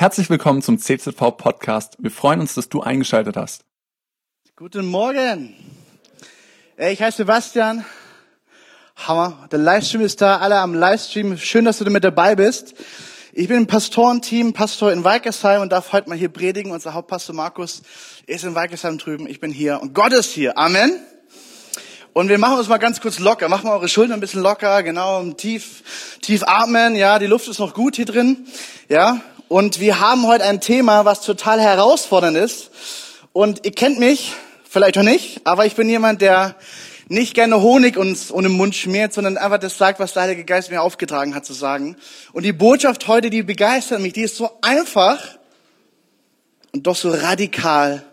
Herzlich willkommen zum CZV Podcast. Wir freuen uns, dass du eingeschaltet hast. Guten Morgen. Ich heiße Sebastian. Hammer. Der Livestream ist da. Alle am Livestream. Schön, dass du mit dabei bist. Ich bin im Pastorenteam, Pastor in Weikersheim und darf heute mal hier predigen. Unser Hauptpastor Markus ist in Weikersheim drüben. Ich bin hier und Gott ist hier. Amen. Und wir machen uns mal ganz kurz locker. Machen wir eure Schultern ein bisschen locker. Genau. Tief, tief atmen. Ja, die Luft ist noch gut hier drin. Ja. Und wir haben heute ein Thema, was total herausfordernd ist. Und ihr kennt mich, vielleicht auch nicht, aber ich bin jemand, der nicht gerne Honig uns und im Mund schmiert, sondern einfach das sagt, was der Heilige Geist mir aufgetragen hat zu sagen. Und die Botschaft heute, die begeistert mich, die ist so einfach und doch so radikal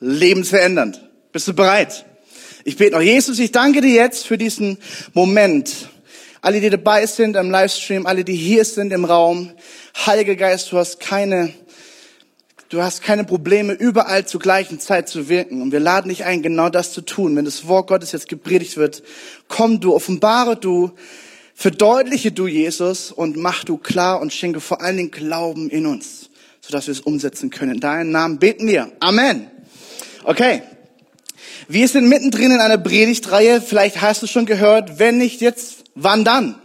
lebensverändernd. Bist du bereit? Ich bete noch, Jesus, ich danke dir jetzt für diesen Moment. Alle, die dabei sind im Livestream, alle, die hier sind im Raum, Heiliger Geist, du hast keine, du hast keine Probleme, überall zur gleichen Zeit zu wirken. Und wir laden dich ein, genau das zu tun. Wenn das Wort Gottes jetzt gepredigt wird, komm du, offenbare du, verdeutliche du Jesus und mach du klar und schenke vor allen Dingen Glauben in uns, sodass wir es umsetzen können. In deinem Namen beten wir. Amen. Okay. Wir sind mittendrin in einer Predigtreihe. Vielleicht hast du schon gehört, wenn nicht jetzt, wann dann?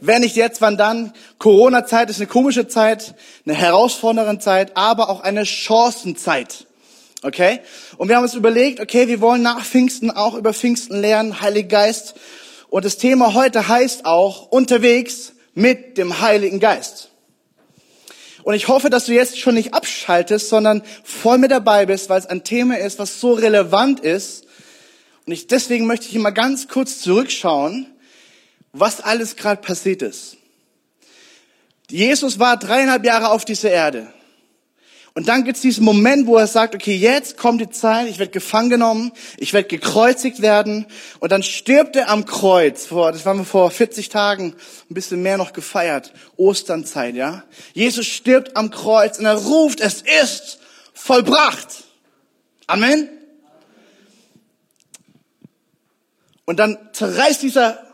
wenn nicht jetzt, wann dann? Corona-Zeit ist eine komische Zeit, eine herausfordernde Zeit, aber auch eine Chancenzeit. Okay? Und wir haben uns überlegt, okay, wir wollen nach Pfingsten auch über Pfingsten lernen, Heiliger Geist. Und das Thema heute heißt auch unterwegs mit dem Heiligen Geist. Und ich hoffe, dass du jetzt schon nicht abschaltest, sondern voll mit dabei bist, weil es ein Thema ist, was so relevant ist. Und ich, deswegen möchte ich mal ganz kurz zurückschauen was alles gerade passiert ist. Jesus war dreieinhalb Jahre auf dieser Erde. Und dann gibt es diesen Moment, wo er sagt, okay, jetzt kommt die Zeit, ich werde gefangen genommen, ich werde gekreuzigt werden. Und dann stirbt er am Kreuz. Vor, das waren wir vor 40 Tagen, ein bisschen mehr noch gefeiert. Osternzeit, ja. Jesus stirbt am Kreuz und er ruft, es ist vollbracht. Amen. Und dann zerreißt dieser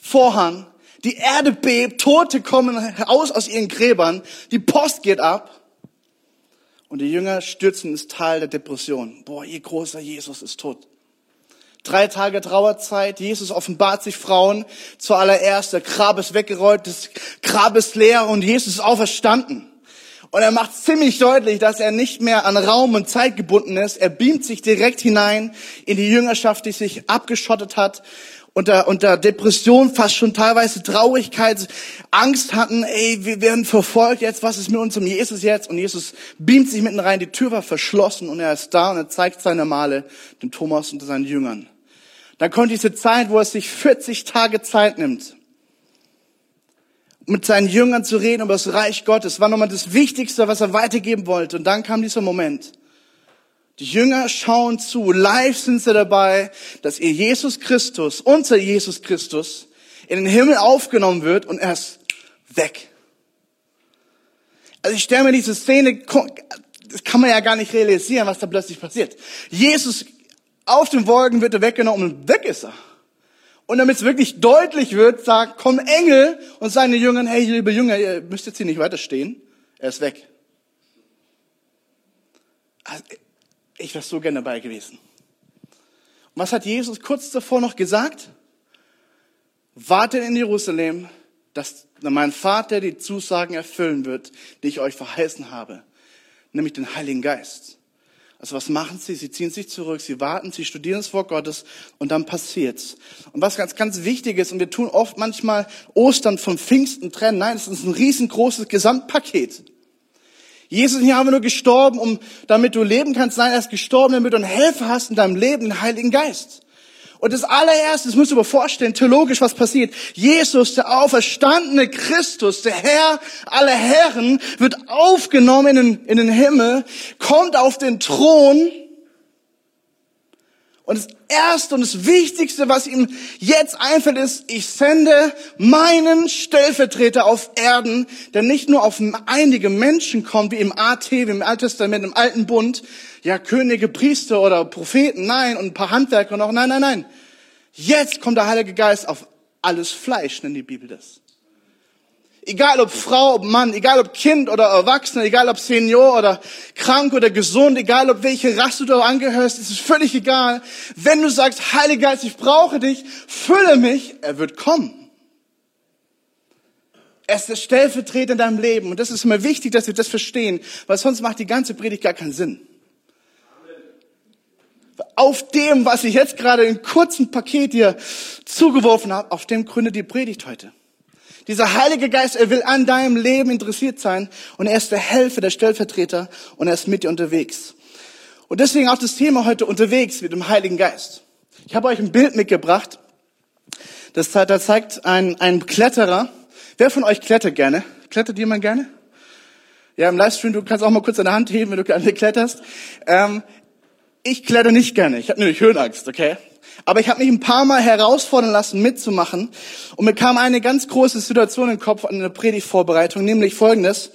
Vorhang, die Erde bebt, Tote kommen heraus aus ihren Gräbern, die Post geht ab und die Jünger stürzen ins Tal der Depression. Boah, ihr großer Jesus ist tot. Drei Tage Trauerzeit, Jesus offenbart sich Frauen zuallererst, der Grab ist weggerollt, das Grab ist leer und Jesus ist auferstanden. Und er macht ziemlich deutlich, dass er nicht mehr an Raum und Zeit gebunden ist. Er beamt sich direkt hinein in die Jüngerschaft, die sich abgeschottet hat unter, unter Depression, fast schon teilweise Traurigkeit, Angst hatten, ey, wir werden verfolgt jetzt, was ist mit unserem Jesus jetzt? Und Jesus beamt sich mitten rein, die Tür war verschlossen und er ist da und er zeigt seine Male dem Thomas und seinen Jüngern. Dann kommt diese Zeit, wo er sich 40 Tage Zeit nimmt, mit seinen Jüngern zu reden über das Reich Gottes. War nochmal das Wichtigste, was er weitergeben wollte. Und dann kam dieser Moment. Die Jünger schauen zu, live sind sie dabei, dass ihr Jesus Christus, unser Jesus Christus, in den Himmel aufgenommen wird und er ist weg. Also ich stelle mir diese Szene, das kann man ja gar nicht realisieren, was da plötzlich passiert. Jesus auf den Wolken wird er weggenommen und weg ist er. Und damit es wirklich deutlich wird, sagt, komm Engel und seine Jünger, hey, liebe Jünger, ihr müsst jetzt hier nicht weiter stehen. Er ist weg. Also, ich wäre so gerne dabei gewesen. Und was hat Jesus kurz davor noch gesagt? Wartet in Jerusalem, dass mein Vater die Zusagen erfüllen wird, die ich euch verheißen habe, nämlich den Heiligen Geist. Also was machen sie? Sie ziehen sich zurück, sie warten, sie studieren das Wort Gottes und dann passiert's. Und was ganz, ganz wichtig ist, und wir tun oft manchmal Ostern vom Pfingsten trennen, nein, es ist ein riesengroßes Gesamtpaket. Jesus ist nicht einfach nur gestorben, um, damit du leben kannst. Nein, er ist gestorben, damit du einen Helfer hast in deinem Leben, den Heiligen Geist. Und das allererste, das musst du dir vorstellen, theologisch, was passiert. Jesus, der auferstandene Christus, der Herr aller Herren, wird aufgenommen in den, in den Himmel, kommt auf den Thron und das Erste und das Wichtigste, was ihm jetzt einfällt, ist, ich sende meinen Stellvertreter auf Erden, der nicht nur auf einige Menschen kommt, wie im AT, wie im Alten Testament, im Alten Bund, ja, Könige, Priester oder Propheten, nein, und ein paar Handwerker noch, nein, nein, nein. Jetzt kommt der Heilige Geist auf alles Fleisch, nennt die Bibel das. Egal ob Frau, ob Mann, egal ob Kind oder Erwachsener, egal ob Senior oder krank oder gesund, egal ob welche Rasse du angehörst, ist es völlig egal. Wenn du sagst, Heiliger Geist, ich brauche dich, fülle mich, er wird kommen. Er ist der Stellvertreter in deinem Leben. Und das ist immer wichtig, dass wir das verstehen, weil sonst macht die ganze Predigt gar keinen Sinn. Auf dem, was ich jetzt gerade in kurzen Paket hier zugeworfen habe, auf dem gründet die Predigt heute. Dieser Heilige Geist, er will an deinem Leben interessiert sein und er ist der Helfer, der Stellvertreter und er ist mit dir unterwegs. Und deswegen auch das Thema heute unterwegs mit dem Heiligen Geist. Ich habe euch ein Bild mitgebracht. Das, da zeigt ein, ein Kletterer. Wer von euch klettert gerne? Klettert jemand gerne? Ja, im Livestream, du kannst auch mal kurz deine Hand heben, wenn du gerne kletterst. Ähm, ich kletter nicht gerne. Ich habe nämlich Höhenangst, okay? Aber ich habe mich ein paar Mal herausfordern lassen, mitzumachen. Und mir kam eine ganz große Situation in den Kopf an der Predigtvorbereitung, nämlich folgendes.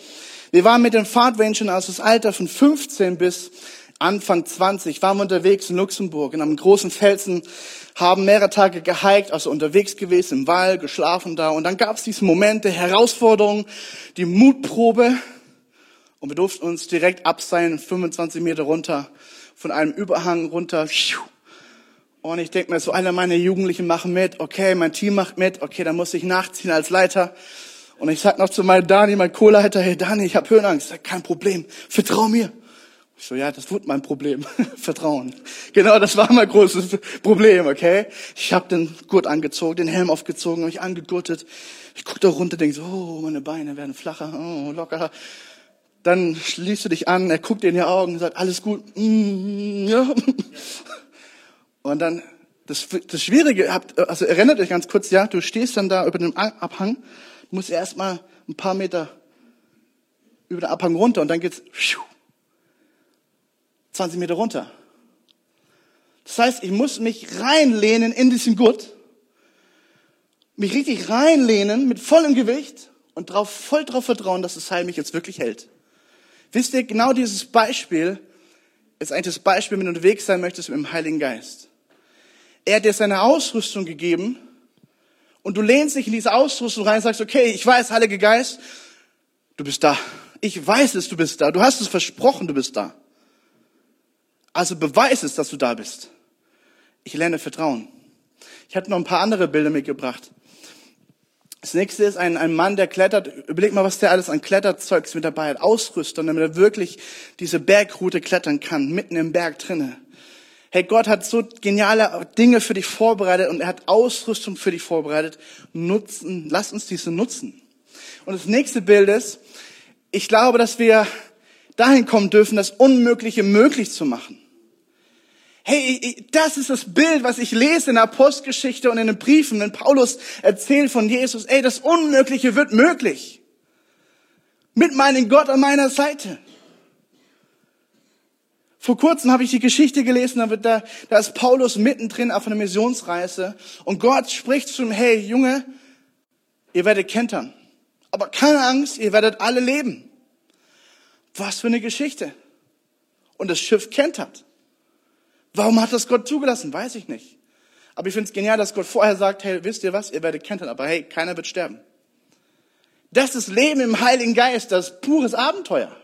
Wir waren mit den Fahrtrangern aus das Alter von 15 bis Anfang 20, waren wir unterwegs in Luxemburg, in einem großen Felsen, haben mehrere Tage gehiked, also unterwegs gewesen, im Wald, geschlafen da. Und dann gab es diesen Moment der Herausforderung, die Mutprobe. Und wir durften uns direkt abseilen, 25 Meter runter von einem Überhang runter. Und ich denke mir so, alle meine Jugendlichen machen mit, okay, mein Team macht mit, okay, dann muss ich nachziehen als Leiter. Und ich sag noch zu meinem Dani, mein Co-Leiter, hey Dani, ich habe Höhenangst. sag, kein Problem, vertrau mir. Ich so, ja, das wird mein Problem. Vertrauen. Genau, das war mein großes Problem, okay? Ich habe den Gurt angezogen, den Helm aufgezogen, mich angegurtet. Ich guck da runter, denk so, oh, meine Beine werden flacher, oh, lockerer. Dann schließt du dich an, er guckt dir in die Augen sagt, alles gut. Mm, ja. Und dann, das, das Schwierige, also erinnert euch ganz kurz, ja, du stehst dann da über dem Abhang, musst erst mal ein paar Meter über den Abhang runter und dann geht's 20 Meter runter. Das heißt, ich muss mich reinlehnen in diesen Gurt, mich richtig reinlehnen mit vollem Gewicht und drauf, voll darauf vertrauen, dass das Seil mich jetzt wirklich hält. Wisst ihr, genau dieses Beispiel ist eigentlich das Beispiel, wenn du unterwegs sein möchtest mit dem Heiligen Geist. Er hat dir seine Ausrüstung gegeben und du lehnst dich in diese Ausrüstung rein und sagst, okay, ich weiß, Heiliger Geist, du bist da. Ich weiß es, du bist da. Du hast es versprochen, du bist da. Also beweis es, dass du da bist. Ich lerne Vertrauen. Ich hatte noch ein paar andere Bilder mitgebracht. Das nächste ist ein, ein Mann, der klettert. Überleg mal, was der alles an Kletterzeugs mit dabei hat. Ausrüstung, damit er wirklich diese Bergroute klettern kann, mitten im Berg drinne. Hey, Gott hat so geniale Dinge für dich vorbereitet und er hat Ausrüstung für dich vorbereitet. Nutzen, lass uns diese nutzen. Und das nächste Bild ist, ich glaube, dass wir dahin kommen dürfen, das Unmögliche möglich zu machen. Hey, das ist das Bild, was ich lese in der Postgeschichte und in den Briefen, wenn Paulus erzählt von Jesus. Ey, das Unmögliche wird möglich. Mit meinem Gott an meiner Seite. Vor kurzem habe ich die Geschichte gelesen, da, wird da, da ist Paulus mittendrin auf einer Missionsreise und Gott spricht zu ihm, hey Junge, ihr werdet kentern. Aber keine Angst, ihr werdet alle leben. Was für eine Geschichte. Und das Schiff kentert. Warum hat das Gott zugelassen? Weiß ich nicht. Aber ich finde es genial, dass Gott vorher sagt, hey, wisst ihr was, ihr werdet kentern, aber hey, keiner wird sterben. Das ist Leben im Heiligen Geist, das ist pures Abenteuer.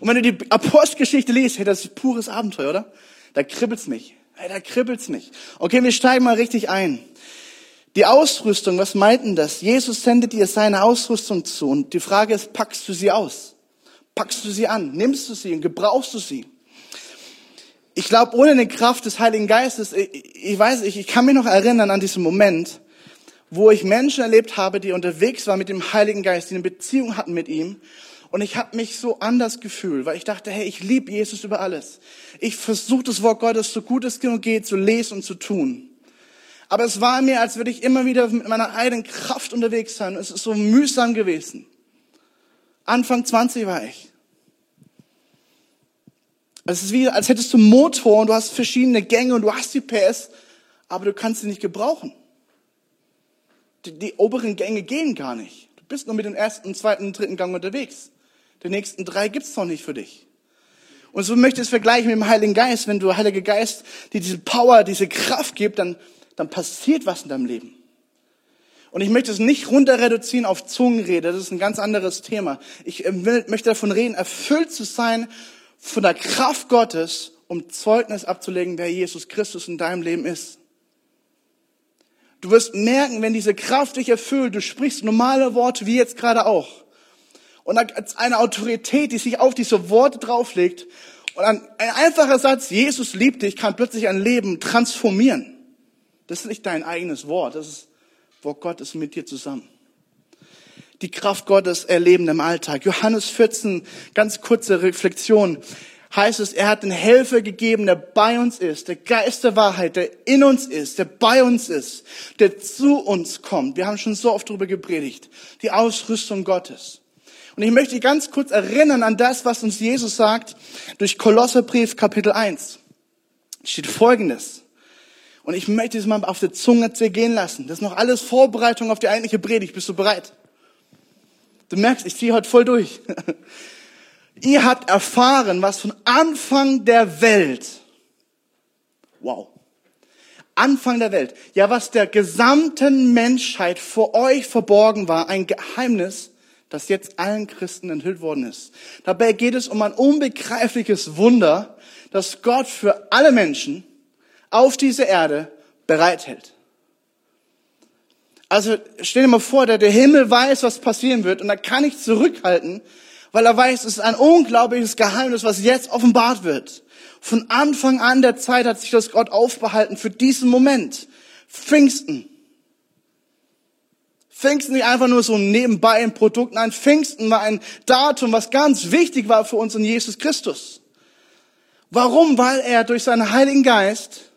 Und wenn du die Apostelgeschichte liest, hey, das ist pures Abenteuer, oder? Da kribbelt's mich. Hey, da kribbelt's mich. Okay, wir steigen mal richtig ein. Die Ausrüstung, was meinten das? Jesus sendet dir seine Ausrüstung zu und die Frage ist, packst du sie aus? Packst du sie an? Nimmst du sie und gebrauchst du sie? ich glaube, ohne eine Kraft des Heiligen Geistes, ich, ich weiß, ich, ich kann mich noch erinnern an diesen Moment, wo ich Menschen erlebt habe, die unterwegs waren mit dem Heiligen Geist, die eine Beziehung hatten mit ihm. Und ich habe mich so anders gefühlt, weil ich dachte, hey, ich liebe Jesus über alles. Ich versuche das Wort Gottes so gut es geht zu lesen und zu tun. Aber es war mir, als würde ich immer wieder mit meiner eigenen Kraft unterwegs sein. Es ist so mühsam gewesen. Anfang 20 war ich. Es ist wie, als hättest du einen Motor und du hast verschiedene Gänge und du hast die PS, aber du kannst sie nicht gebrauchen. Die, die oberen Gänge gehen gar nicht. Du bist nur mit dem ersten, zweiten, dritten Gang unterwegs. Die nächsten drei gibt's noch nicht für dich. Und so möchte ich es vergleichen mit dem Heiligen Geist. Wenn du Heiliger Geist dir diese Power, diese Kraft gibt, dann, dann passiert was in deinem Leben. Und ich möchte es nicht runter reduzieren auf Zungenrede, das ist ein ganz anderes Thema. Ich äh, möchte davon reden, erfüllt zu sein von der Kraft Gottes, um Zeugnis abzulegen, wer Jesus Christus in deinem Leben ist. Du wirst merken, wenn diese Kraft dich erfüllt, du sprichst normale Worte wie jetzt gerade auch. Und als eine Autorität, die sich auf diese Worte drauflegt, und ein, ein einfacher Satz, Jesus liebt dich, kann plötzlich ein Leben transformieren. Das ist nicht dein eigenes Wort, das ist wo Gott ist mit dir zusammen. Die Kraft Gottes erleben im Alltag. Johannes 14, ganz kurze Reflexion, heißt es, er hat den Helfer gegeben, der bei uns ist, der Geist der Wahrheit, der in uns ist, der bei uns ist, der zu uns kommt. Wir haben schon so oft darüber gepredigt. Die Ausrüstung Gottes. Und ich möchte ganz kurz erinnern an das, was uns Jesus sagt durch Kolosserbrief Kapitel 1. Steht Folgendes. Und ich möchte es mal auf der Zunge zergehen lassen. Das ist noch alles Vorbereitung auf die eigentliche Predigt. Bist du bereit? Du merkst, ich ziehe heute voll durch. Ihr habt erfahren, was von Anfang der Welt, wow, Anfang der Welt, ja, was der gesamten Menschheit vor euch verborgen war, ein Geheimnis, das jetzt allen Christen enthüllt worden ist. Dabei geht es um ein unbegreifliches Wunder, das Gott für alle Menschen auf diese Erde bereithält. Also stell dir mal vor, der, der Himmel weiß, was passieren wird und er kann nicht zurückhalten, weil er weiß, es ist ein unglaubliches Geheimnis, was jetzt offenbart wird. Von Anfang an der Zeit hat sich das Gott aufbehalten für diesen Moment. Pfingsten. Pfingsten nicht einfach nur so nebenbei ein Produkt, nein, Pfingsten war ein Datum, was ganz wichtig war für uns in Jesus Christus. Warum? Weil er durch seinen Heiligen Geist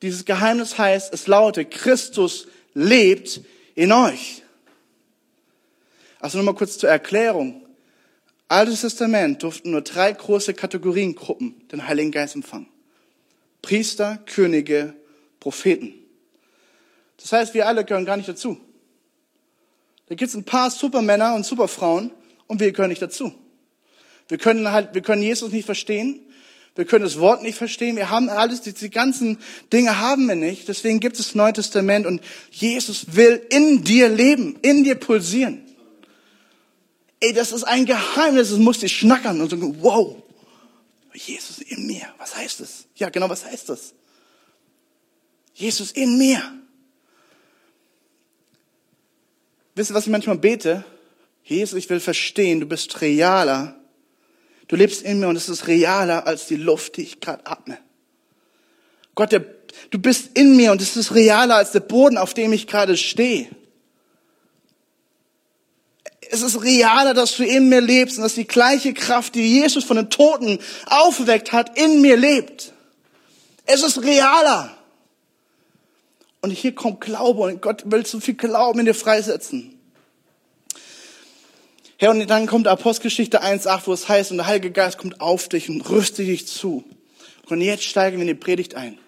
dieses Geheimnis heißt, es lautet, Christus lebt in euch. Also nochmal kurz zur Erklärung. Altes Testament durften nur drei große Kategoriengruppen den Heiligen Geist empfangen. Priester, Könige, Propheten. Das heißt, wir alle gehören gar nicht dazu. Da gibt es ein paar Supermänner und Superfrauen und wir gehören nicht dazu. Wir können halt, wir können Jesus nicht verstehen. Wir können das Wort nicht verstehen. Wir haben alles, diese ganzen Dinge haben wir nicht. Deswegen gibt es das Neue Testament und Jesus will in dir leben, in dir pulsieren. Ey, das ist ein Geheimnis, das muss dich schnackern und sagen, wow, Jesus in mir. Was heißt das? Ja, genau, was heißt das? Jesus in mir. Wisst ihr, was ich manchmal bete? Jesus, ich will verstehen, du bist realer Du lebst in mir und es ist realer als die Luft, die ich gerade atme. Gott, der, du bist in mir und es ist realer als der Boden, auf dem ich gerade stehe. Es ist realer, dass du in mir lebst und dass die gleiche Kraft, die Jesus von den Toten aufgeweckt hat, in mir lebt. Es ist realer. Und hier kommt Glaube und Gott will so viel Glauben in dir freisetzen. Herr, und dann kommt Apostelgeschichte 1,8, wo es heißt, und der Heilige Geist kommt auf dich und rüstet dich zu. Und jetzt steigen wir in die Predigt ein.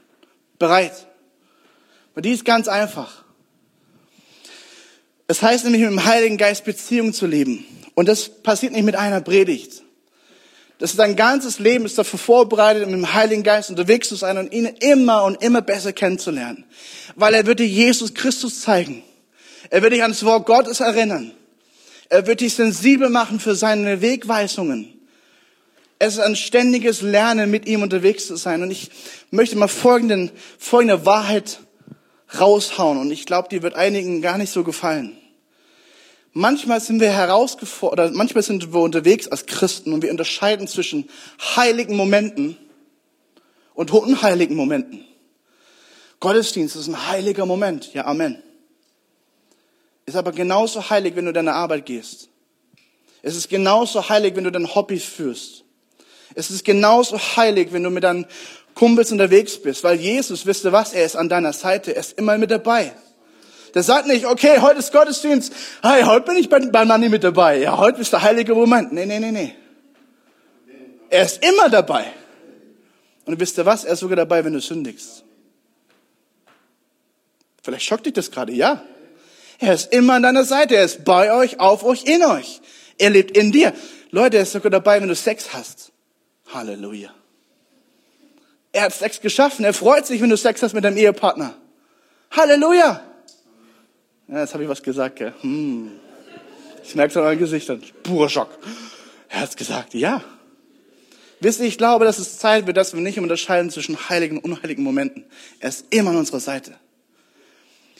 Bereit. Weil die ist ganz einfach. Es heißt nämlich, mit dem Heiligen Geist Beziehung zu leben. Und das passiert nicht mit einer Predigt. Das ist dein ganzes Leben ist dafür vorbereitet, mit dem Heiligen Geist unterwegs zu sein und ihn immer und immer besser kennenzulernen. Weil er wird dir Jesus Christus zeigen. Er wird dich an das Wort Gottes erinnern. Er wird dich sensibel machen für seine Wegweisungen. Es ist ein ständiges Lernen, mit ihm unterwegs zu sein. Und ich möchte mal folgenden, folgende Wahrheit raushauen. Und ich glaube, die wird einigen gar nicht so gefallen. Manchmal sind wir herausgefordert, manchmal sind wir unterwegs als Christen und wir unterscheiden zwischen heiligen Momenten und unheiligen Momenten. Gottesdienst ist ein heiliger Moment. Ja, Amen ist aber genauso heilig, wenn du deine Arbeit gehst. Es ist genauso heilig, wenn du dein Hobby führst. Es ist genauso heilig, wenn du mit deinen Kumpels unterwegs bist, weil Jesus, wisst ihr was, er ist an deiner Seite, er ist immer mit dabei. Der sagt nicht, okay, heute ist Gottesdienst, hey, heute bin ich bei, bei Manni mit dabei. Ja, heute ist der heilige Moment. Nee, nee, nee, nee. Er ist immer dabei. Und wisst ihr was, er ist sogar dabei, wenn du sündigst. Vielleicht schockt dich das gerade, ja. Er ist immer an deiner Seite. Er ist bei euch, auf euch, in euch. Er lebt in dir. Leute, er ist sogar dabei, wenn du Sex hast. Halleluja. Er hat Sex geschaffen. Er freut sich, wenn du Sex hast mit deinem Ehepartner. Halleluja. Ja, jetzt habe ich was gesagt, gell? Hm. Ich merke es an euren Gesichtern. Purer Schock. Er hat gesagt, ja. Wisst ihr, ich glaube, dass es Zeit wird, dass wir nicht unterscheiden zwischen heiligen und unheiligen Momenten. Er ist immer an unserer Seite.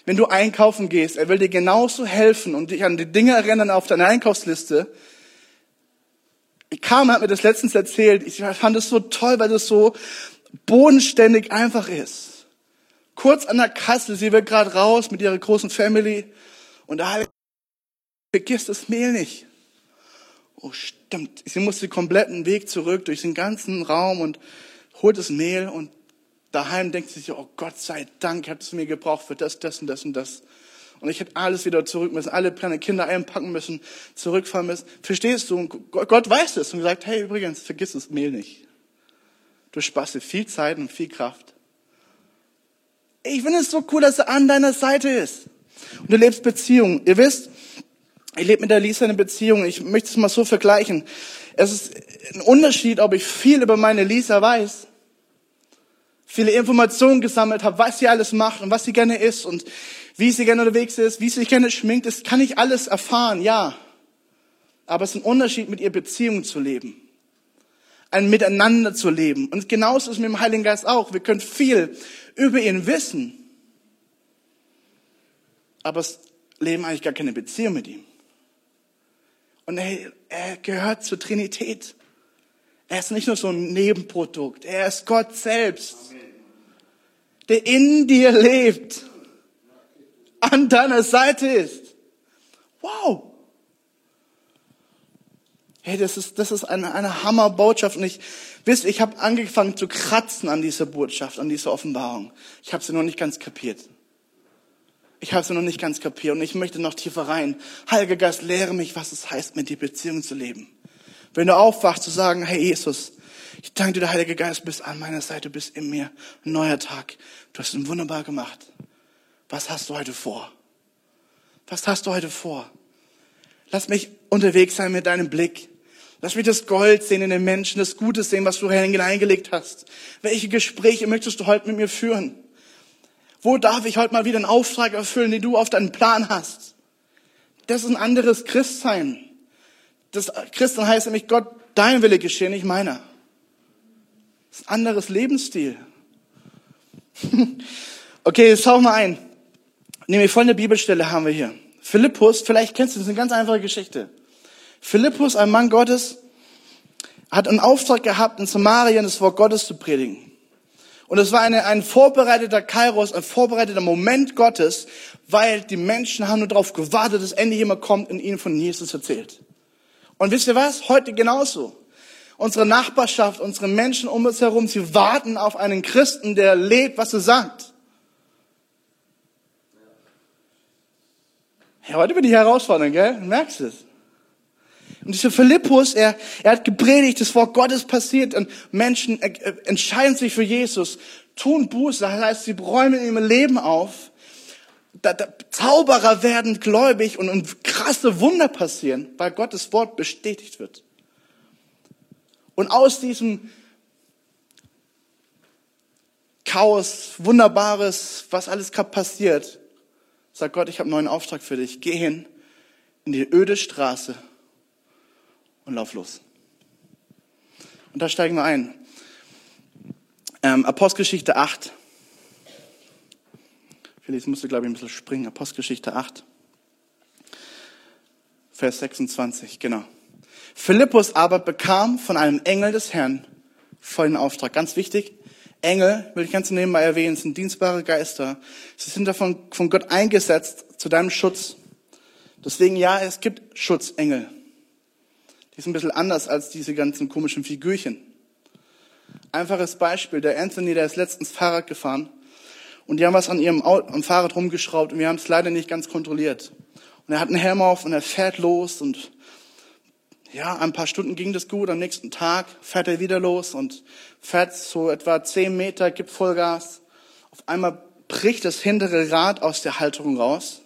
Wenn du einkaufen gehst, er will dir genauso helfen und dich an die Dinge erinnern auf deiner Einkaufsliste. Carmen hat mir das letztens erzählt. Ich fand es so toll, weil es so bodenständig einfach ist. Kurz an der Kasse, sie will gerade raus mit ihrer großen Family und da vergisst das Mehl nicht. Oh, stimmt. Sie muss den kompletten Weg zurück durch den ganzen Raum und holt das Mehl und daheim denkt sie sich, oh Gott sei Dank, habt es mir gebraucht für das, das und das und das. Und ich hätte alles wieder zurück müssen, alle kleine Kinder einpacken müssen, zurückfahren müssen. Verstehst du? Und Gott weiß es und sagt, hey, übrigens, vergiss das Mehl nicht. Du sparst dir viel Zeit und viel Kraft. Ich finde es so cool, dass er an deiner Seite ist. Und du lebst Beziehungen. Ihr wisst, ich lebe mit der Lisa eine Beziehung. Ich möchte es mal so vergleichen. Es ist ein Unterschied, ob ich viel über meine Lisa weiß viele Informationen gesammelt habe, was sie alles macht und was sie gerne isst und wie sie gerne unterwegs ist, wie sie sich gerne schminkt, das kann ich alles erfahren, ja. Aber es ist ein Unterschied, mit ihr Beziehungen zu leben. Ein Miteinander zu leben. Und genauso ist es mit dem Heiligen Geist auch. Wir können viel über ihn wissen. Aber es leben eigentlich gar keine Beziehung mit ihm. Und er, er gehört zur Trinität. Er ist nicht nur so ein Nebenprodukt. Er ist Gott selbst. Amen der in dir lebt, an deiner Seite ist. Wow. Hey, das ist, das ist eine, eine Hammerbotschaft. Und ich, wisst, ich habe angefangen zu kratzen an dieser Botschaft, an dieser Offenbarung. Ich habe sie noch nicht ganz kapiert. Ich habe sie noch nicht ganz kapiert und ich möchte noch tiefer rein. Heiliger Geist, lehre mich, was es heißt, mit dir Beziehung zu leben. Wenn du aufwachst, zu sagen, hey Jesus, ich danke dir, der Heilige Geist, bist an meiner Seite, bist in mir. Ein neuer Tag. Du hast ihn wunderbar gemacht. Was hast du heute vor? Was hast du heute vor? Lass mich unterwegs sein mit deinem Blick. Lass mich das Gold sehen in den Menschen, das Gute sehen, was du hineingelegt hast. Welche Gespräche möchtest du heute mit mir führen? Wo darf ich heute mal wieder einen Auftrag erfüllen, den du auf deinen Plan hast? Das ist ein anderes Christsein. Das Christen heißt nämlich Gott, dein Wille geschehen, nicht meiner. Das ist ein anderes Lebensstil. okay, jetzt schau mal ein. Nämlich folgende Bibelstelle haben wir hier. Philippus, vielleicht kennst du das, ist eine ganz einfache Geschichte. Philippus, ein Mann Gottes, hat einen Auftrag gehabt, in Samarien das Wort Gottes zu predigen. Und es war eine, ein vorbereiteter Kairos, ein vorbereiteter Moment Gottes, weil die Menschen haben nur darauf gewartet, dass endlich jemand kommt und ihnen von Jesus erzählt. Und wisst ihr was? Heute genauso unsere Nachbarschaft, unsere Menschen um uns herum, sie warten auf einen Christen, der lebt, was er sagt. Ja, heute bin ich herausfordernd, gell? Du merkst es. Und dieser Philippus, er, er hat gepredigt, das Wort Gottes passiert und Menschen entscheiden sich für Jesus, tun Buße, das heißt, sie räumen ihrem Leben auf. Da, da, Zauberer werden gläubig und, und krasse Wunder passieren, weil Gottes Wort bestätigt wird. Und aus diesem Chaos, Wunderbares, was alles passiert, sagt Gott, ich habe einen neuen Auftrag für dich. Geh hin in die öde Straße und lauf los. Und da steigen wir ein. Ähm, Apostelgeschichte 8. Felix musste, glaube ich, ein bisschen springen. Apostelgeschichte 8. Vers 26, genau. Philippus aber bekam von einem Engel des Herrn vollen Auftrag. Ganz wichtig, Engel, will ich ganz nebenbei erwähnen, sind dienstbare Geister. Sie sind davon von Gott eingesetzt zu deinem Schutz. Deswegen ja, es gibt Schutzengel. Die sind ein bisschen anders als diese ganzen komischen Figürchen. Einfaches Beispiel, der Anthony, der ist letztens Fahrrad gefahren und die haben was an ihrem Auto, am Fahrrad rumgeschraubt und wir haben es leider nicht ganz kontrolliert. Und er hat einen Helm auf und er fährt los und ja, ein paar Stunden ging das gut. Am nächsten Tag fährt er wieder los und fährt so etwa zehn Meter, gibt Vollgas. Auf einmal bricht das hintere Rad aus der Halterung raus.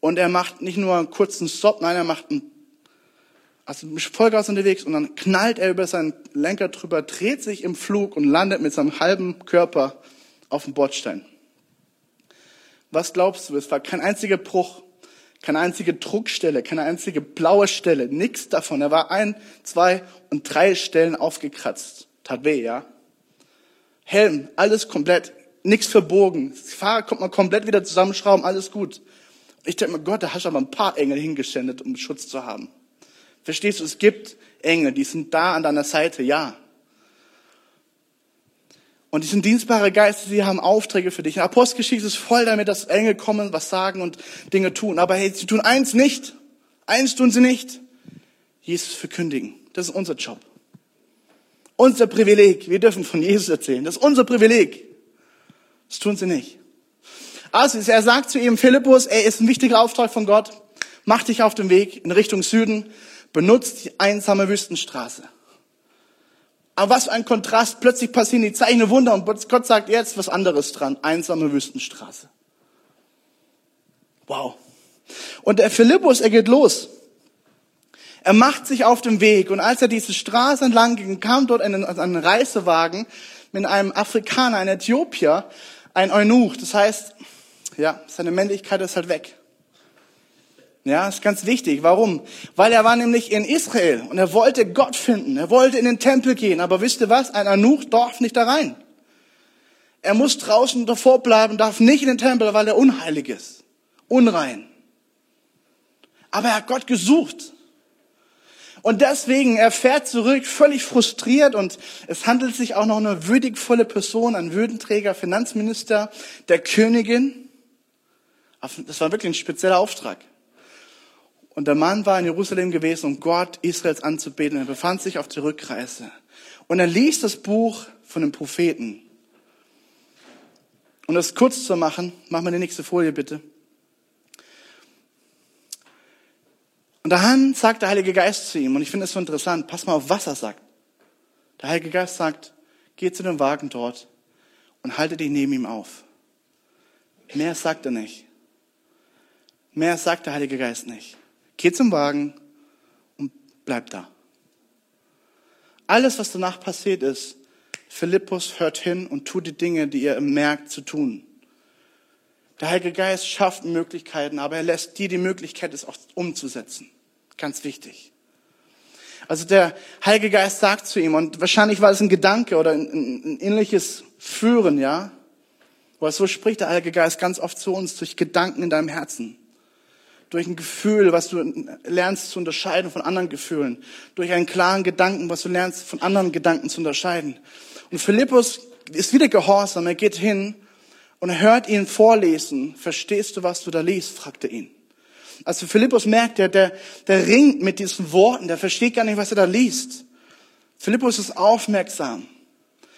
Und er macht nicht nur einen kurzen Stop, nein, er macht einen, also Vollgas unterwegs und dann knallt er über seinen Lenker drüber, dreht sich im Flug und landet mit seinem halben Körper auf dem Bordstein. Was glaubst du? Es war kein einziger Bruch, keine einzige Druckstelle, keine einzige blaue Stelle, nichts davon. Er war ein, zwei und drei Stellen aufgekratzt. Tat weh, ja? Helm, alles komplett, nichts verbogen. Das Fahrrad kommt man komplett wieder zusammenschrauben, alles gut. Ich denke mir, Gott, da hast du aber ein paar Engel hingeschändet, um Schutz zu haben. Verstehst du, es gibt Engel, die sind da an deiner Seite, ja. Und die sind dienstbare Geister, die haben Aufträge für dich. In Apostelgeschichte ist voll damit, dass Engel kommen, was sagen und Dinge tun. Aber hey, sie tun eins nicht. Eins tun sie nicht. Jesus verkündigen. Das ist unser Job. Unser Privileg. Wir dürfen von Jesus erzählen. Das ist unser Privileg. Das tun sie nicht. Also er sagt zu ihm, Philippus, er ist ein wichtiger Auftrag von Gott. Mach dich auf den Weg in Richtung Süden. Benutzt die einsame Wüstenstraße. Aber was für ein Kontrast. Plötzlich passieren die Zeichen Wunder und Gott sagt jetzt was anderes dran. Einsame Wüstenstraße. Wow. Und der Philippus, er geht los. Er macht sich auf den Weg und als er diese Straße entlang ging, kam dort ein, ein Reisewagen mit einem Afrikaner, einem Äthiopier, ein Eunuch. Das heißt, ja, seine Männlichkeit ist halt weg. Ja, ist ganz wichtig. Warum? Weil er war nämlich in Israel und er wollte Gott finden. Er wollte in den Tempel gehen. Aber wisst ihr was? Ein Anuch darf nicht da rein. Er muss draußen davor bleiben, darf nicht in den Tempel, weil er unheilig ist. Unrein. Aber er hat Gott gesucht. Und deswegen, er fährt zurück, völlig frustriert und es handelt sich auch noch um eine würdigvolle Person, ein Würdenträger, Finanzminister der Königin. Das war wirklich ein spezieller Auftrag. Und der Mann war in Jerusalem gewesen, um Gott Israels anzubeten. Er befand sich auf der Rückreise. Und er liest das Buch von den Propheten. Um das kurz zu machen, machen wir die nächste Folie bitte. Und dann sagt der Heilige Geist zu ihm, und ich finde es so interessant, pass mal auf, was er sagt. Der Heilige Geist sagt, geh zu dem Wagen dort und halte dich neben ihm auf. Mehr sagt er nicht. Mehr sagt der Heilige Geist nicht. Geh zum Wagen und bleib da. Alles, was danach passiert ist, Philippus hört hin und tut die Dinge, die er merkt zu tun. Der Heilige Geist schafft Möglichkeiten, aber er lässt dir die Möglichkeit, es auch umzusetzen. Ganz wichtig. Also der Heilige Geist sagt zu ihm, und wahrscheinlich war es ein Gedanke oder ein, ein ähnliches Führen, ja, weil so spricht der Heilige Geist ganz oft zu uns durch Gedanken in deinem Herzen durch ein Gefühl, was du lernst zu unterscheiden von anderen Gefühlen, durch einen klaren Gedanken, was du lernst von anderen Gedanken zu unterscheiden. Und Philippus ist wieder gehorsam, er geht hin und hört ihn vorlesen. Verstehst du, was du da liest? fragt er ihn. Also Philippus merkt, der, der, der ringt mit diesen Worten, der versteht gar nicht, was er da liest. Philippus ist aufmerksam.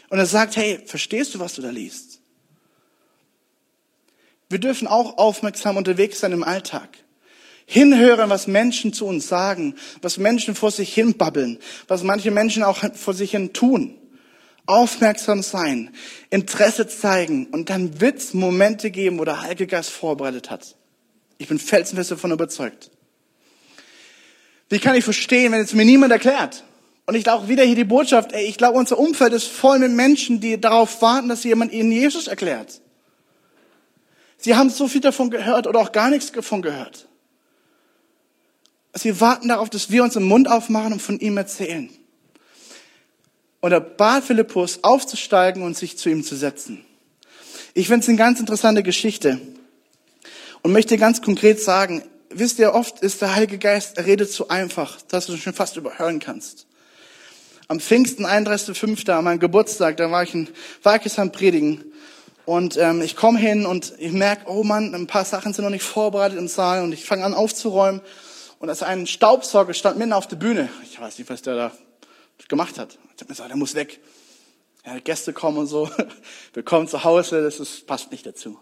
Und er sagt, hey, verstehst du, was du da liest? Wir dürfen auch aufmerksam unterwegs sein im Alltag. Hinhören, was Menschen zu uns sagen, was Menschen vor sich hin babbeln, was manche Menschen auch vor sich hin tun. Aufmerksam sein, Interesse zeigen und dann es Momente geben, wo der Heilige Geist vorbereitet hat. Ich bin felsenfest davon überzeugt. Wie kann ich verstehen, wenn es mir niemand erklärt? Und ich glaube wieder hier die Botschaft, ey, ich glaube, unser Umfeld ist voll mit Menschen, die darauf warten, dass jemand ihnen Jesus erklärt. Sie haben so viel davon gehört oder auch gar nichts davon gehört. Sie warten darauf, dass wir uns den Mund aufmachen und von ihm erzählen. Und er bat Philippus aufzusteigen und sich zu ihm zu setzen. Ich finde es eine ganz interessante Geschichte und möchte ganz konkret sagen, wisst ihr, oft ist der Heilige Geist, er redet so einfach, dass du schon fast überhören kannst. Am Pfingsten, 31.05. an meinem Geburtstag, da war ich in Walkesheim predigen und ähm, ich komme hin und ich merke, oh Mann, ein paar Sachen sind noch nicht vorbereitet im Saal und ich fange an aufzuräumen und als ein Staubsauger stand mitten auf der Bühne. Ich weiß nicht, was der da gemacht hat. Ich habe mir gesagt, der muss weg. Ja, Gäste kommen und so. Wir kommen zu Hause, das ist, passt nicht dazu.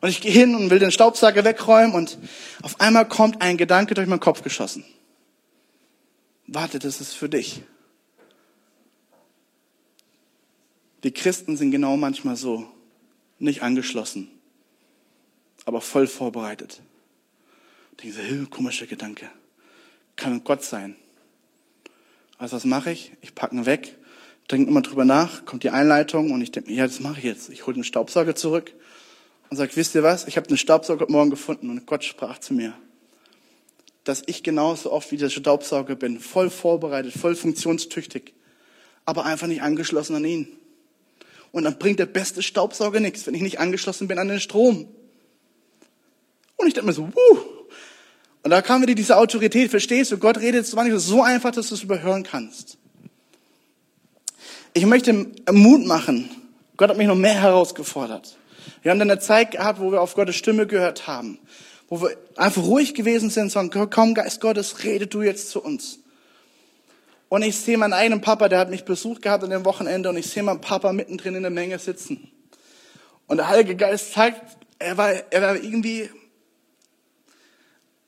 Und ich gehe hin und will den Staubsauger wegräumen und auf einmal kommt ein Gedanke durch meinen Kopf geschossen. Warte, das ist für dich. Die Christen sind genau manchmal so, nicht angeschlossen, aber voll vorbereitet. Denke so, komischer Gedanke. Kann Gott sein. Also was mache ich? Ich packe ihn weg, denke immer drüber nach, kommt die Einleitung und ich denke mir, ja, das mache ich jetzt. Ich hole den Staubsauger zurück und sagt, wisst ihr was, ich habe den Staubsauger Morgen gefunden und Gott sprach zu mir, dass ich genauso oft wie der Staubsauger bin, voll vorbereitet, voll funktionstüchtig, aber einfach nicht angeschlossen an ihn. Und dann bringt der beste Staubsauger nichts, wenn ich nicht angeschlossen bin an den Strom. Und ich dachte mir so, wuh. Und da kam wieder diese Autorität, verstehst du? Gott redet so manchmal so einfach, dass du es überhören kannst. Ich möchte Mut machen. Gott hat mich noch mehr herausgefordert. Wir haben dann eine Zeit gehabt, wo wir auf Gottes Stimme gehört haben, wo wir einfach ruhig gewesen sind und sagen, komm Geist Gottes, rede du jetzt zu uns. Und ich sehe meinen eigenen Papa, der hat mich besucht gehabt an dem Wochenende und ich sehe meinen Papa mittendrin in der Menge sitzen. Und der Heilige Geist zeigt, er war, er war irgendwie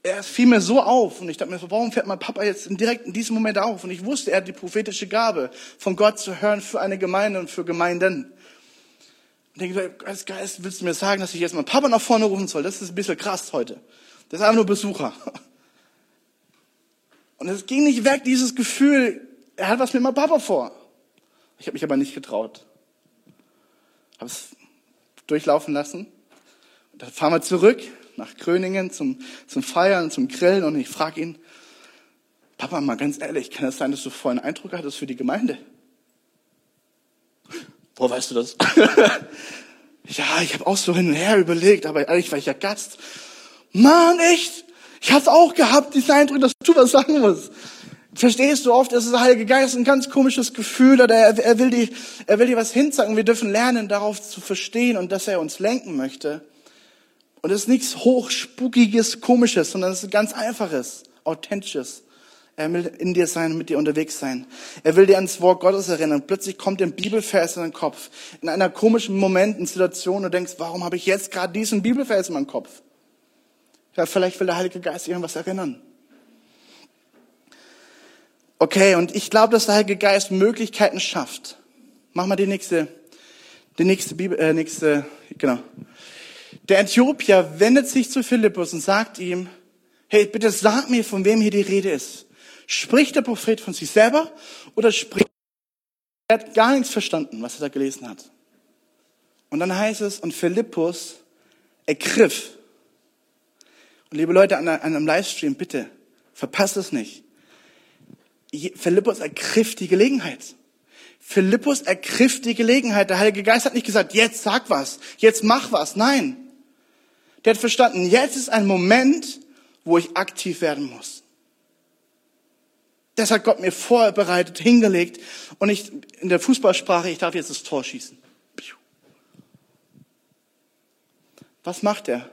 er fiel mir so auf und ich dachte mir warum fährt mein Papa jetzt direkt in diesem Moment auf? Und ich wusste, er hat die prophetische Gabe, von Gott zu hören für eine Gemeinde und für Gemeinden. Und ich denke, Geist, Geist, willst du mir sagen, dass ich jetzt meinen Papa nach vorne rufen soll? Das ist ein bisschen krass heute. Das ist einfach nur Besucher. Und es ging nicht weg, dieses Gefühl, er hat was mit meinem Papa vor. Ich habe mich aber nicht getraut. Habe es durchlaufen lassen. Dann fahren wir zurück nach Gröningen zum, zum Feiern, zum Grillen und ich frage ihn, Papa, mal ganz ehrlich, kann es das sein, dass du vorhin einen Eindruck hattest für die Gemeinde? Wo weißt du das? ja, ich habe auch so hin und her überlegt, aber ehrlich war ich ja Gast. Mann, echt? Ich hatte auch gehabt, diesen Eindruck, dass du was sagen musst. Verstehst du oft, ist der Heilige Geist ein ganz komisches Gefühl oder er, er, will dir, er will dir was hinzeigen. Wir dürfen lernen, darauf zu verstehen und dass er uns lenken möchte. Und es ist nichts hochspukiges, komisches, sondern es ist ganz einfaches, authentisches. Er will in dir sein, mit dir unterwegs sein. Er will dir ans Wort Gottes erinnern. Plötzlich kommt ein Bibelvers in den Kopf. In einer komischen Moment, in Situation, du denkst, warum habe ich jetzt gerade diesen Bibelvers in meinem Kopf? Ja, vielleicht will der Heilige Geist dir an was erinnern. Okay, und ich glaube, dass der Heilige Geist Möglichkeiten schafft. Mach mal die nächste, die nächste Bibel, äh, nächste, genau. Der Äthiopier wendet sich zu Philippus und sagt ihm, hey, bitte sag mir, von wem hier die Rede ist. Spricht der Prophet von sich selber oder spricht er hat gar nichts verstanden, was er da gelesen hat. Und dann heißt es, und Philippus ergriff. Und liebe Leute an einem Livestream, bitte, verpasst es nicht. Philippus ergriff die Gelegenheit. Philippus ergriff die Gelegenheit. Der Heilige Geist hat nicht gesagt, jetzt sag was, jetzt mach was. Nein. Der hat verstanden, jetzt ist ein Moment, wo ich aktiv werden muss. Das hat Gott mir vorbereitet, hingelegt. Und ich, in der Fußballsprache, ich darf jetzt das Tor schießen. Was macht er?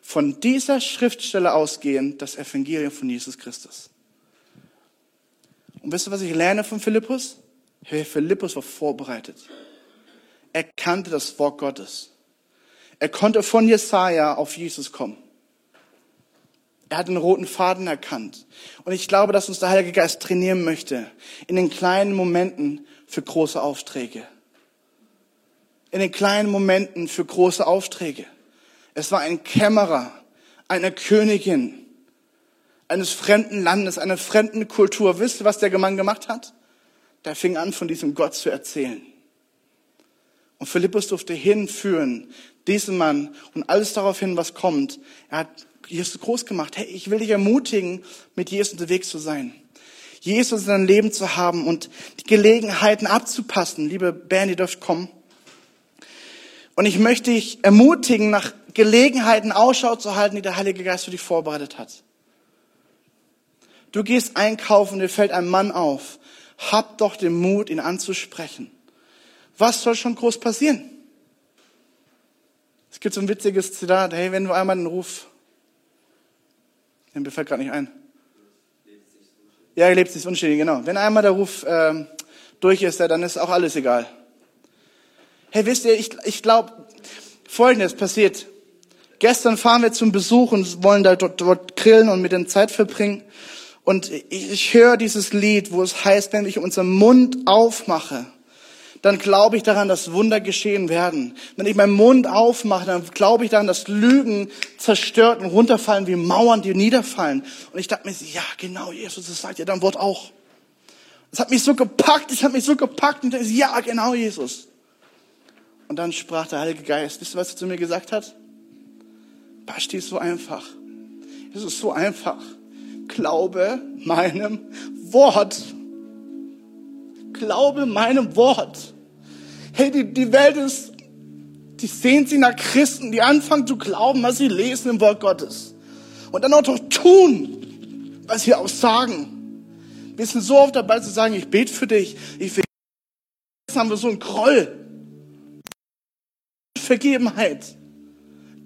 Von dieser Schriftstelle ausgehend das Evangelium von Jesus Christus. Und wisst ihr, was ich lerne von Philippus? Hey, Philippus war vorbereitet. Er kannte das Wort Gottes. Er konnte von Jesaja auf Jesus kommen. Er hat den roten Faden erkannt. Und ich glaube, dass uns der Heilige Geist trainieren möchte in den kleinen Momenten für große Aufträge. In den kleinen Momenten für große Aufträge. Es war ein Kämmerer, eine Königin eines fremden Landes, einer fremden Kultur. Wisst ihr, was der Mann gemacht hat? Der fing an, von diesem Gott zu erzählen. Und Philippus durfte hinführen, diesen Mann und alles darauf hin, was kommt. Er hat Jesus groß gemacht. Hey, ich will dich ermutigen, mit Jesus unterwegs zu sein. Jesus in deinem Leben zu haben und die Gelegenheiten abzupassen. Liebe Band, ihr dürft kommen. Und ich möchte dich ermutigen, nach Gelegenheiten Ausschau zu halten, die der Heilige Geist für dich vorbereitet hat. Du gehst einkaufen, dir fällt ein Mann auf. Hab doch den Mut, ihn anzusprechen. Was soll schon groß passieren? Gibt so ein witziges Zitat, hey, wenn du einmal den Ruf, mir fällt gerade nicht ein. Ja, ihr lebt sich unschädlich, genau. Wenn einmal der Ruf äh, durch ist, dann ist auch alles egal. Hey, wisst ihr, ich, ich glaube, Folgendes passiert. Gestern fahren wir zum Besuch und wollen da dort, dort grillen und mit den Zeit verbringen. Und ich, ich höre dieses Lied, wo es heißt, wenn ich unseren Mund aufmache, dann glaube ich daran, dass Wunder geschehen werden. Wenn ich meinen Mund aufmache, dann glaube ich daran, dass Lügen zerstört und runterfallen wie Mauern, die niederfallen. Und ich dachte mir, ja, genau, Jesus, das sagt ja dein Wort auch. Es hat mich so gepackt, ich habe mich so gepackt und dachte, ja, genau, Jesus. Und dann sprach der Heilige Geist. Wisst ihr, was er zu mir gesagt hat? Basti ist so einfach. Es ist so einfach. Glaube meinem Wort. Glaube meinem Wort. Hey, die, die Welt ist, die sehnt sich nach Christen, die anfangen zu glauben, was sie lesen im Wort Gottes. Und dann auch doch tun, was sie auch sagen. Wir sind so oft dabei zu sagen, ich bete für dich, ich will. Jetzt haben wir so einen Groll. Vergebenheit,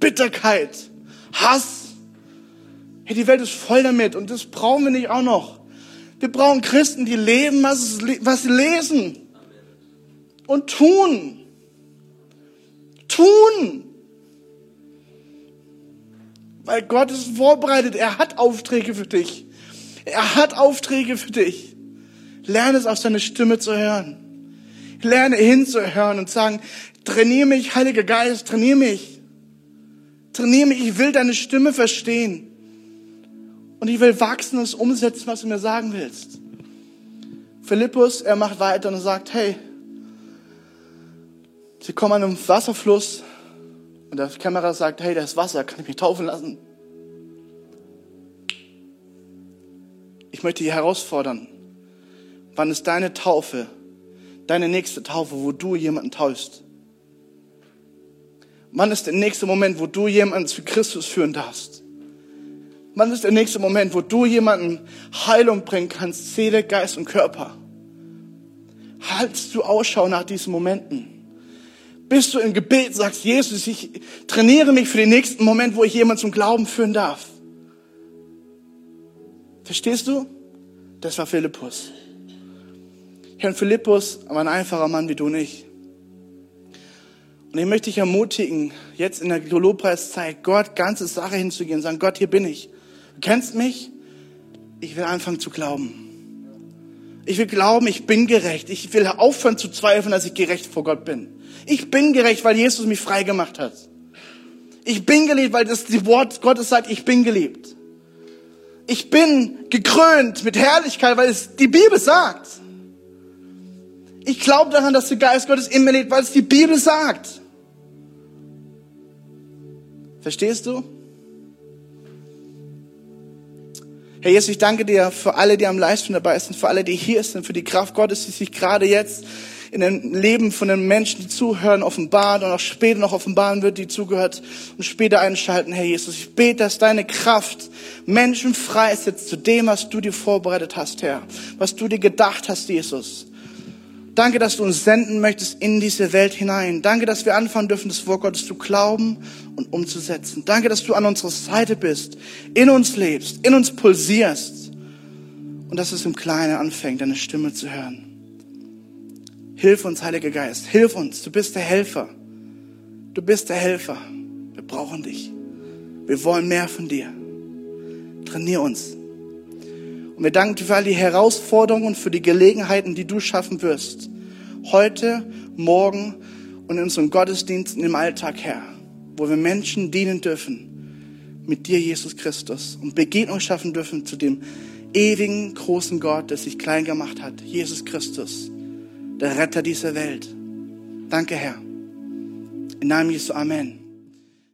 Bitterkeit, Hass. Hey, die Welt ist voll damit und das brauchen wir nicht auch noch. Wir brauchen Christen, die leben, was, was sie lesen. Und tun. Tun. Weil Gott ist vorbereitet. Er hat Aufträge für dich. Er hat Aufträge für dich. Lerne es auf seine Stimme zu hören. Lerne hinzuhören und sagen, trainiere mich, Heiliger Geist, trainiere mich. Trainiere mich, ich will deine Stimme verstehen. Und ich will wachsen und umsetzen, was du mir sagen willst. Philippus, er macht weiter und sagt, hey, sie kommen an einem Wasserfluss und der Kämmerer sagt, hey, da ist Wasser, kann ich mich taufen lassen? Ich möchte dich herausfordern. Wann ist deine Taufe, deine nächste Taufe, wo du jemanden taufst? Wann ist der nächste Moment, wo du jemanden zu Christus führen darfst? Wann ist der nächste Moment, wo du jemanden Heilung bringen kannst, Seele, Geist und Körper? Haltst du Ausschau nach diesen Momenten? Bist du im Gebet, sagst Jesus, ich trainiere mich für den nächsten Moment, wo ich jemanden zum Glauben führen darf? Verstehst du? Das war Philippus. Herr Philippus war ein einfacher Mann wie du nicht. Und ich möchte dich ermutigen, jetzt in der Lobpreiszeit Gott ganze Sache hinzugehen und sagen, Gott, hier bin ich. Du kennst mich? Ich will anfangen zu glauben. Ich will glauben, ich bin gerecht. Ich will aufhören zu zweifeln, dass ich gerecht vor Gott bin. Ich bin gerecht, weil Jesus mich frei gemacht hat. Ich bin geliebt, weil das die Wort Gottes sagt, ich bin geliebt. Ich bin gekrönt mit Herrlichkeit, weil es die Bibel sagt. Ich glaube daran, dass der Geist Gottes in mir lebt, weil es die Bibel sagt. Verstehst du? Herr Jesus, ich danke dir für alle, die am Livestream dabei sind, für alle, die hier sind, für die Kraft Gottes, die sich gerade jetzt in dem Leben von den Menschen, die zuhören, offenbart und auch später noch offenbaren wird, die zugehört und später einschalten, Herr Jesus. Ich bete, dass deine Kraft Menschen freisetzt zu dem, was du dir vorbereitet hast, Herr, was du dir gedacht hast, Jesus. Danke, dass du uns senden möchtest in diese Welt hinein. Danke, dass wir anfangen dürfen, das Wort Gottes zu glauben und umzusetzen. Danke, dass du an unserer Seite bist, in uns lebst, in uns pulsierst und dass es im Kleinen anfängt, deine Stimme zu hören. Hilf uns, Heiliger Geist, hilf uns. Du bist der Helfer. Du bist der Helfer. Wir brauchen dich. Wir wollen mehr von dir. Trainier uns. Und wir danken dir für all die Herausforderungen und für die Gelegenheiten, die du schaffen wirst. Heute, morgen und in unseren Gottesdiensten im Alltag, Herr, wo wir Menschen dienen dürfen mit dir, Jesus Christus, und Begegnung schaffen dürfen zu dem ewigen, großen Gott, der sich klein gemacht hat, Jesus Christus, der Retter dieser Welt. Danke, Herr. In Namen Jesu, Amen.